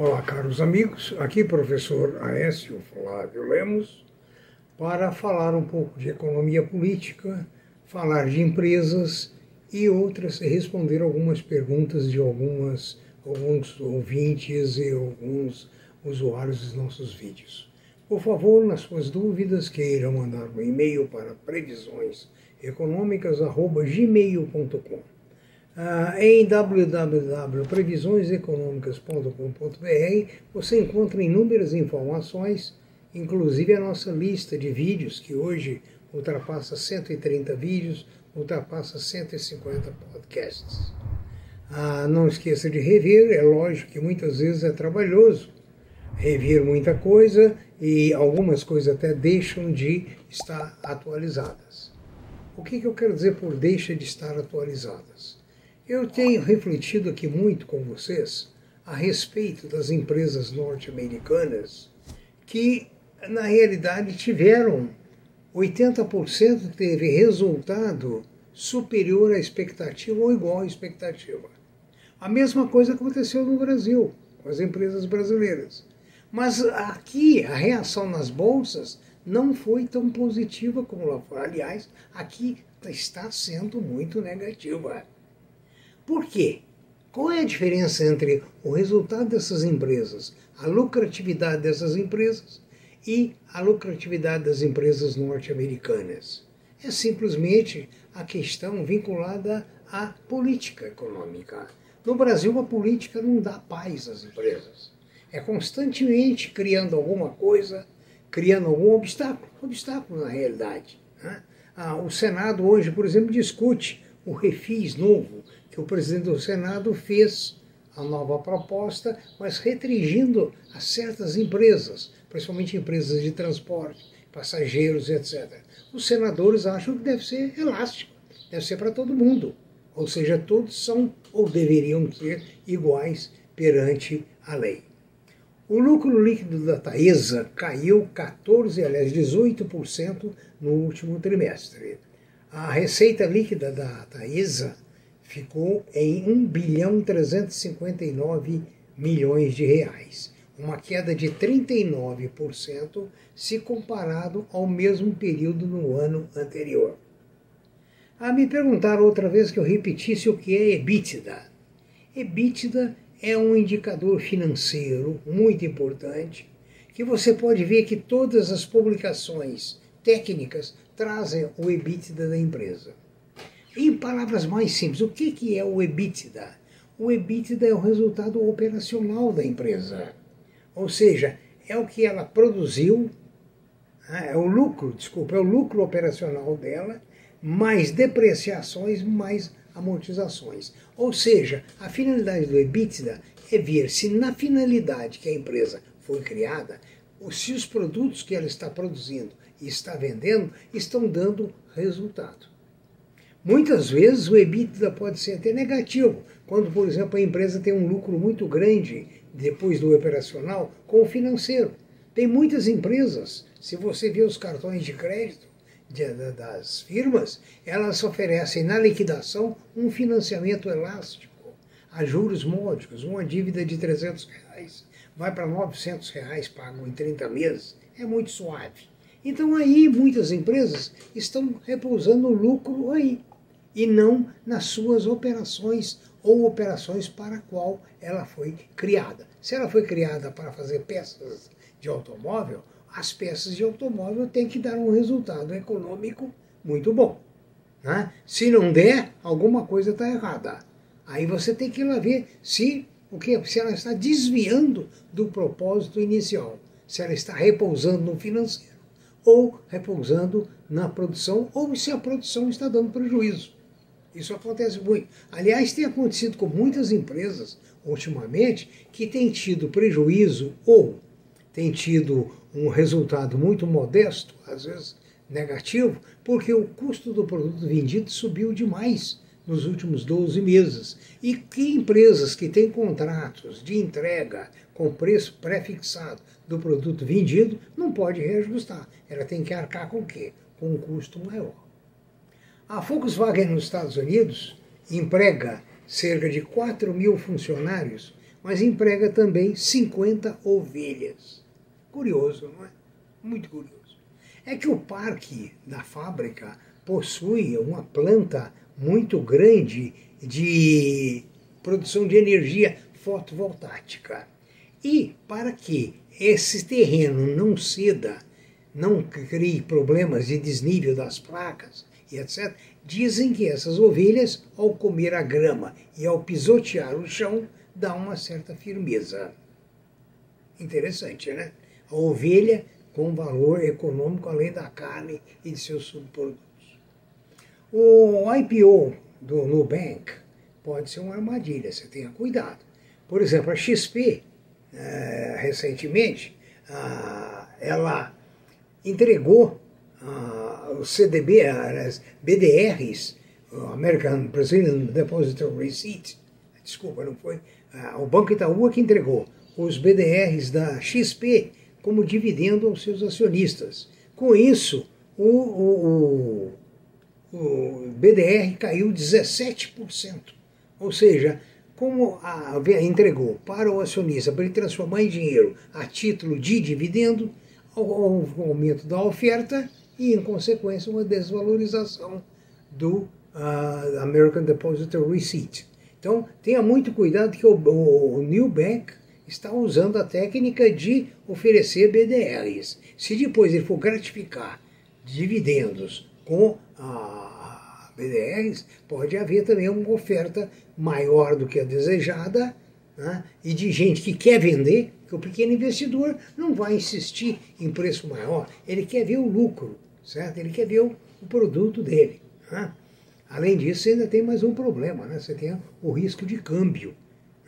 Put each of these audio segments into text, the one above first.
Olá, caros amigos. Aqui, professor Aécio Flávio Lemos, para falar um pouco de economia política, falar de empresas e outras, responder algumas perguntas de algumas, alguns ouvintes e alguns usuários dos nossos vídeos. Por favor, nas suas dúvidas, queiram mandar um e-mail para previsioneseconômicas.gmail.com ah, em www.previsioneseconomicas.com.br você encontra inúmeras informações, inclusive a nossa lista de vídeos, que hoje ultrapassa 130 vídeos, ultrapassa 150 podcasts. Ah, não esqueça de rever, é lógico que muitas vezes é trabalhoso rever muita coisa e algumas coisas até deixam de estar atualizadas. O que, que eu quero dizer por deixa de estar atualizadas? Eu tenho refletido aqui muito com vocês a respeito das empresas norte-americanas que, na realidade, tiveram 80% teve resultado superior à expectativa ou igual à expectativa. A mesma coisa aconteceu no Brasil, com as empresas brasileiras. Mas aqui a reação nas bolsas não foi tão positiva como lá fora. Aliás, aqui está sendo muito negativa. Por quê? Qual é a diferença entre o resultado dessas empresas, a lucratividade dessas empresas e a lucratividade das empresas norte-americanas? É simplesmente a questão vinculada à política econômica. No Brasil, a política não dá paz às empresas. É constantemente criando alguma coisa, criando algum obstáculo, obstáculo na realidade. Né? Ah, o Senado hoje, por exemplo, discute o refis novo que o presidente do Senado fez a nova proposta, mas restringindo a certas empresas, principalmente empresas de transporte, passageiros, etc. Os senadores acham que deve ser elástico, deve ser para todo mundo. Ou seja, todos são ou deveriam ser iguais perante a lei. O lucro líquido da Taesa caiu 14, aliás, 18% no último trimestre. A receita líquida da Taesa ficou em 1 bilhão 359 milhões de reais, uma queda de 39% se comparado ao mesmo período no ano anterior. A me perguntaram outra vez que eu repetisse o que é EBITDA. EBITDA é um indicador financeiro muito importante que você pode ver que todas as publicações técnicas trazem o EBITDA da empresa. Em palavras mais simples, o que, que é o EBITDA? O EBITDA é o resultado operacional da empresa. Ou seja, é o que ela produziu, né, é o lucro, desculpa, é o lucro operacional dela, mais depreciações, mais amortizações. Ou seja, a finalidade do EBITDA é ver se na finalidade que a empresa foi criada, se os produtos que ela está produzindo e está vendendo estão dando resultado. Muitas vezes o EBITDA pode ser até negativo, quando, por exemplo, a empresa tem um lucro muito grande depois do operacional com o financeiro. Tem muitas empresas, se você vê os cartões de crédito de, das firmas, elas oferecem na liquidação um financiamento elástico a juros módicos. Uma dívida de 300 reais vai para 900 reais pago em 30 meses. É muito suave. Então aí muitas empresas estão repousando o lucro aí e não nas suas operações ou operações para a qual ela foi criada. Se ela foi criada para fazer peças de automóvel, as peças de automóvel têm que dar um resultado econômico muito bom. Né? Se não der, alguma coisa está errada. Aí você tem que ir lá ver se, o que, se ela está desviando do propósito inicial, se ela está repousando no financeiro, ou repousando na produção, ou se a produção está dando prejuízo. Isso acontece muito. Aliás, tem acontecido com muitas empresas ultimamente que têm tido prejuízo ou têm tido um resultado muito modesto, às vezes negativo, porque o custo do produto vendido subiu demais nos últimos 12 meses. E que empresas que têm contratos de entrega com preço pré-fixado do produto vendido não pode reajustar. Ela tem que arcar com o quê? Com um custo maior. A Volkswagen nos Estados Unidos emprega cerca de 4 mil funcionários mas emprega também 50 ovelhas. Curioso, não é? Muito curioso. É que o parque da fábrica possui uma planta muito grande de produção de energia fotovoltaica. E para que esse terreno não ceda, não crie problemas de desnível das placas e etc., dizem que essas ovelhas, ao comer a grama e ao pisotear o chão, dá uma certa firmeza. Interessante, né? A ovelha com valor econômico além da carne e de seus subprodutos. O IPO do Nubank pode ser uma armadilha, você tenha cuidado. Por exemplo, a XP, é, recentemente, ela entregou os CDB, as BDRs, American Brazilian Depository Receipt, desculpa, não foi, o Banco Itaú é que entregou os BDRs da XP como dividendo aos seus acionistas. Com isso, o, o, o BDR caiu 17%. Ou seja, como a, entregou para o acionista para ele transformar em dinheiro a título de dividendo, um aumento da oferta e, em consequência, uma desvalorização do uh, American Depository Receipt. Então, tenha muito cuidado que o, o, o New Bank está usando a técnica de oferecer BDRs. Se depois ele for gratificar dividendos com a BDRs, pode haver também uma oferta maior do que a desejada né? e de gente que quer vender, que o pequeno investidor não vai insistir em preço maior, ele quer ver o lucro, certo? Ele quer ver o, o produto dele. Né? Além disso, você ainda tem mais um problema, né? você tem o risco de câmbio.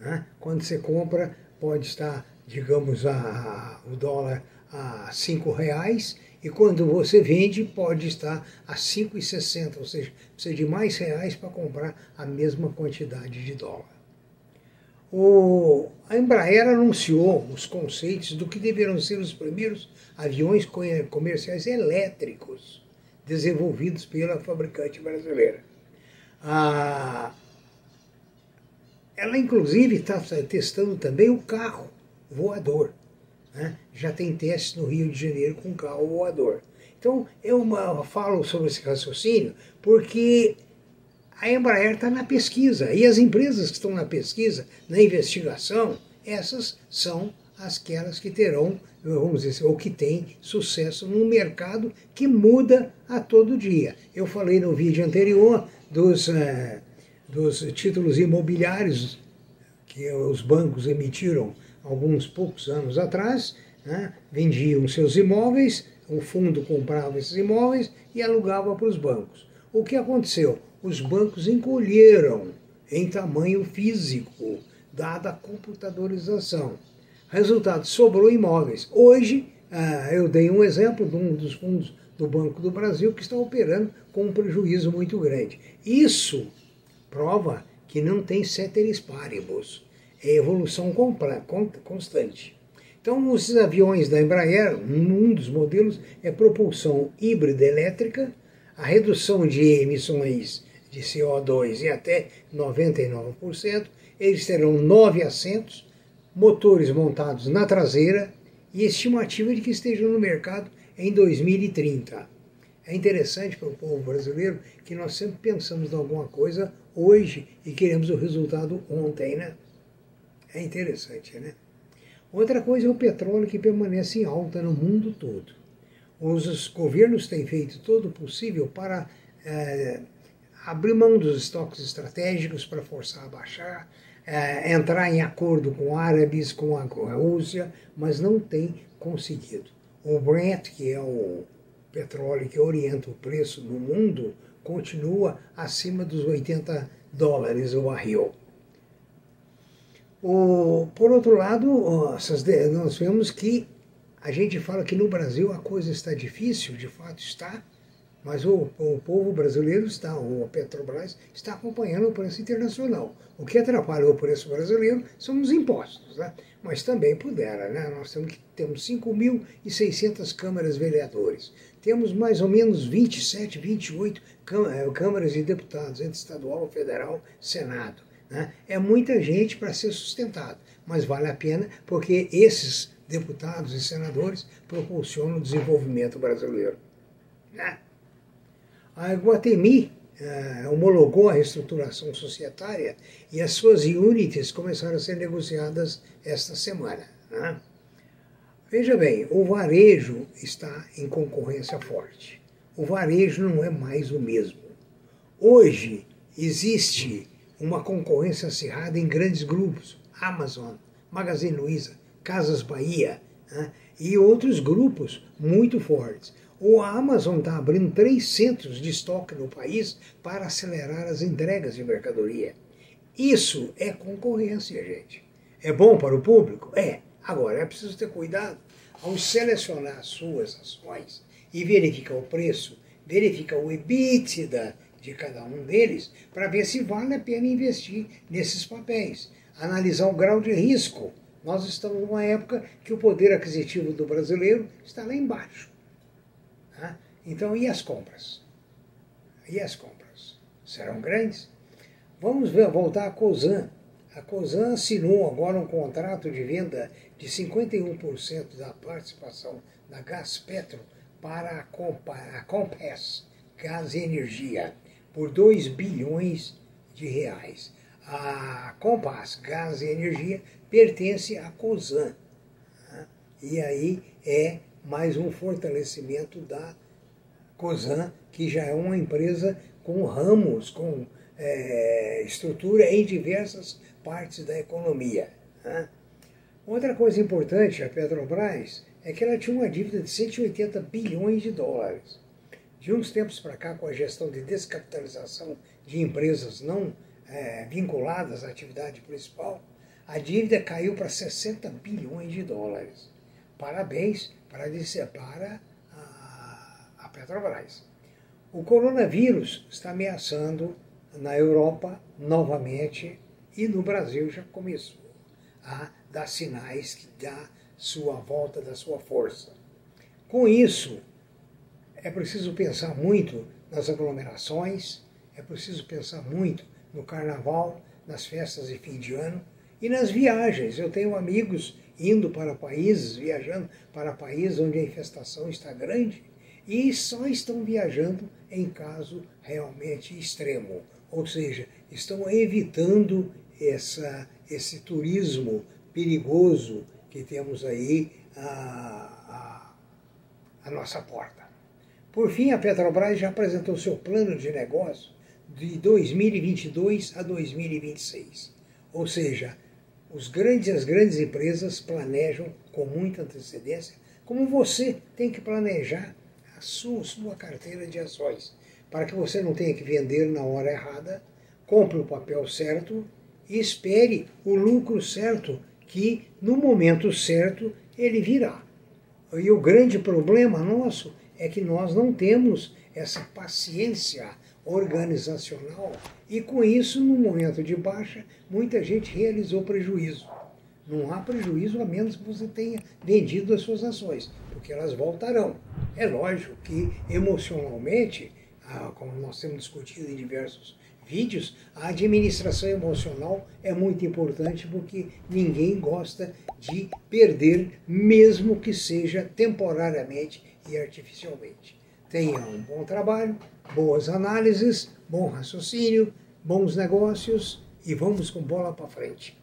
Né? Quando você compra pode estar, digamos, a, o dólar a cinco reais e quando você vende pode estar a 5,60, ou seja, precisa de mais reais para comprar a mesma quantidade de dólar. O, a Embraer anunciou os conceitos do que deverão ser os primeiros aviões comerciais elétricos desenvolvidos pela fabricante brasileira. Ela, inclusive, está testando também o carro voador. Né? Já tem testes no Rio de Janeiro com carro voador. Então, eu falo sobre esse raciocínio porque a Embraer está na pesquisa. E as empresas que estão na pesquisa, na investigação, essas são aquelas que terão, vamos dizer, ou que têm sucesso num mercado que muda a todo dia. Eu falei no vídeo anterior dos. Eh, dos títulos imobiliários que os bancos emitiram alguns poucos anos atrás, né, vendiam seus imóveis, o fundo comprava esses imóveis e alugava para os bancos. O que aconteceu? Os bancos encolheram em tamanho físico, dada a computadorização. Resultado, sobrou imóveis. Hoje, ah, eu dei um exemplo de um dos fundos do Banco do Brasil que está operando com um prejuízo muito grande. Isso prova que não tem ceteris paribus, é evolução constante. Então, os aviões da Embraer, um dos modelos é propulsão híbrida elétrica, a redução de emissões de CO2 em até 99%, eles terão nove assentos, motores montados na traseira e estimativa de que estejam no mercado em 2030. É interessante para o povo brasileiro que nós sempre pensamos em alguma coisa hoje e queremos o resultado ontem, né? É interessante, né? Outra coisa é o petróleo que permanece em alta no mundo todo. Os governos têm feito todo o possível para é, abrir mão dos estoques estratégicos para forçar a baixar, é, entrar em acordo com árabes, com a, Rússia, mas não tem conseguido. O Brent, que é o petróleo que orienta o preço no mundo, continua acima dos 80 dólares o barril. O, por outro lado, nós vemos que a gente fala que no Brasil a coisa está difícil, de fato está, mas o, o povo brasileiro está, o Petrobras, está acompanhando o preço internacional. O que atrapalha o preço brasileiro são os impostos, né? mas também pudera. Né? Nós temos, temos 5.600 câmaras vereadores, temos mais ou menos 27, 28 câmaras de deputados, entre estadual, federal, Senado. Né? É muita gente para ser sustentado, mas vale a pena porque esses deputados e senadores proporcionam o desenvolvimento brasileiro. Né? A Guatemi uh, homologou a reestruturação societária e as suas units começaram a ser negociadas esta semana. Né? Veja bem, o varejo está em concorrência forte. O varejo não é mais o mesmo. Hoje existe uma concorrência acirrada em grandes grupos, Amazon, Magazine Luiza, Casas Bahia né? e outros grupos muito fortes. O Amazon está abrindo três centros de estoque no país para acelerar as entregas de mercadoria. Isso é concorrência, gente. É bom para o público? É. Agora, é preciso ter cuidado ao selecionar as suas ações e verificar o preço, verificar o EBITDA de cada um deles, para ver se vale a pena investir nesses papéis. Analisar o grau de risco. Nós estamos numa época que o poder aquisitivo do brasileiro está lá embaixo. Tá? Então, e as compras? E as compras? Serão grandes? Vamos ver, voltar a COSAN. A COSAN assinou agora um contrato de venda de 51% da participação da Gaspetro para a Compass Gás e Energia por 2 bilhões de reais. A Compass Gás e Energia pertence à COSAN. Né? E aí é mais um fortalecimento da COSAN, que já é uma empresa com ramos, com é, estrutura em diversas partes da economia. Né? Outra coisa importante, a Petrobras, é que ela tinha uma dívida de 180 bilhões de dólares. De uns tempos para cá, com a gestão de descapitalização de empresas não é, vinculadas à atividade principal, a dívida caiu para 60 bilhões de dólares. Parabéns para, para a, a Petrobras. O coronavírus está ameaçando na Europa novamente e no Brasil já começou a dar sinais que dá sua volta da sua força. Com isso, é preciso pensar muito nas aglomerações, é preciso pensar muito no carnaval, nas festas de fim de ano e nas viagens. Eu tenho amigos indo para países, viajando para países onde a infestação está grande e só estão viajando em caso realmente extremo, ou seja, estão evitando essa, esse turismo perigoso que temos aí à, à, à nossa porta. Por fim, a Petrobras já apresentou seu plano de negócio de 2022 a 2026. Ou seja, os grandes, as grandes empresas planejam com muita antecedência, como você tem que planejar a sua, sua carteira de ações, para que você não tenha que vender na hora errada, compre o papel certo e espere o lucro certo, que no momento certo ele virá. E o grande problema nosso é que nós não temos essa paciência organizacional e com isso, no momento de baixa, muita gente realizou prejuízo. Não há prejuízo a menos que você tenha vendido as suas ações, porque elas voltarão. É lógico que emocionalmente, como nós temos discutido em diversos vídeos, a administração emocional é muito importante porque ninguém gosta de perder, mesmo que seja temporariamente e artificialmente. Tenha um bom trabalho, boas análises, bom raciocínio, bons negócios e vamos com bola para frente.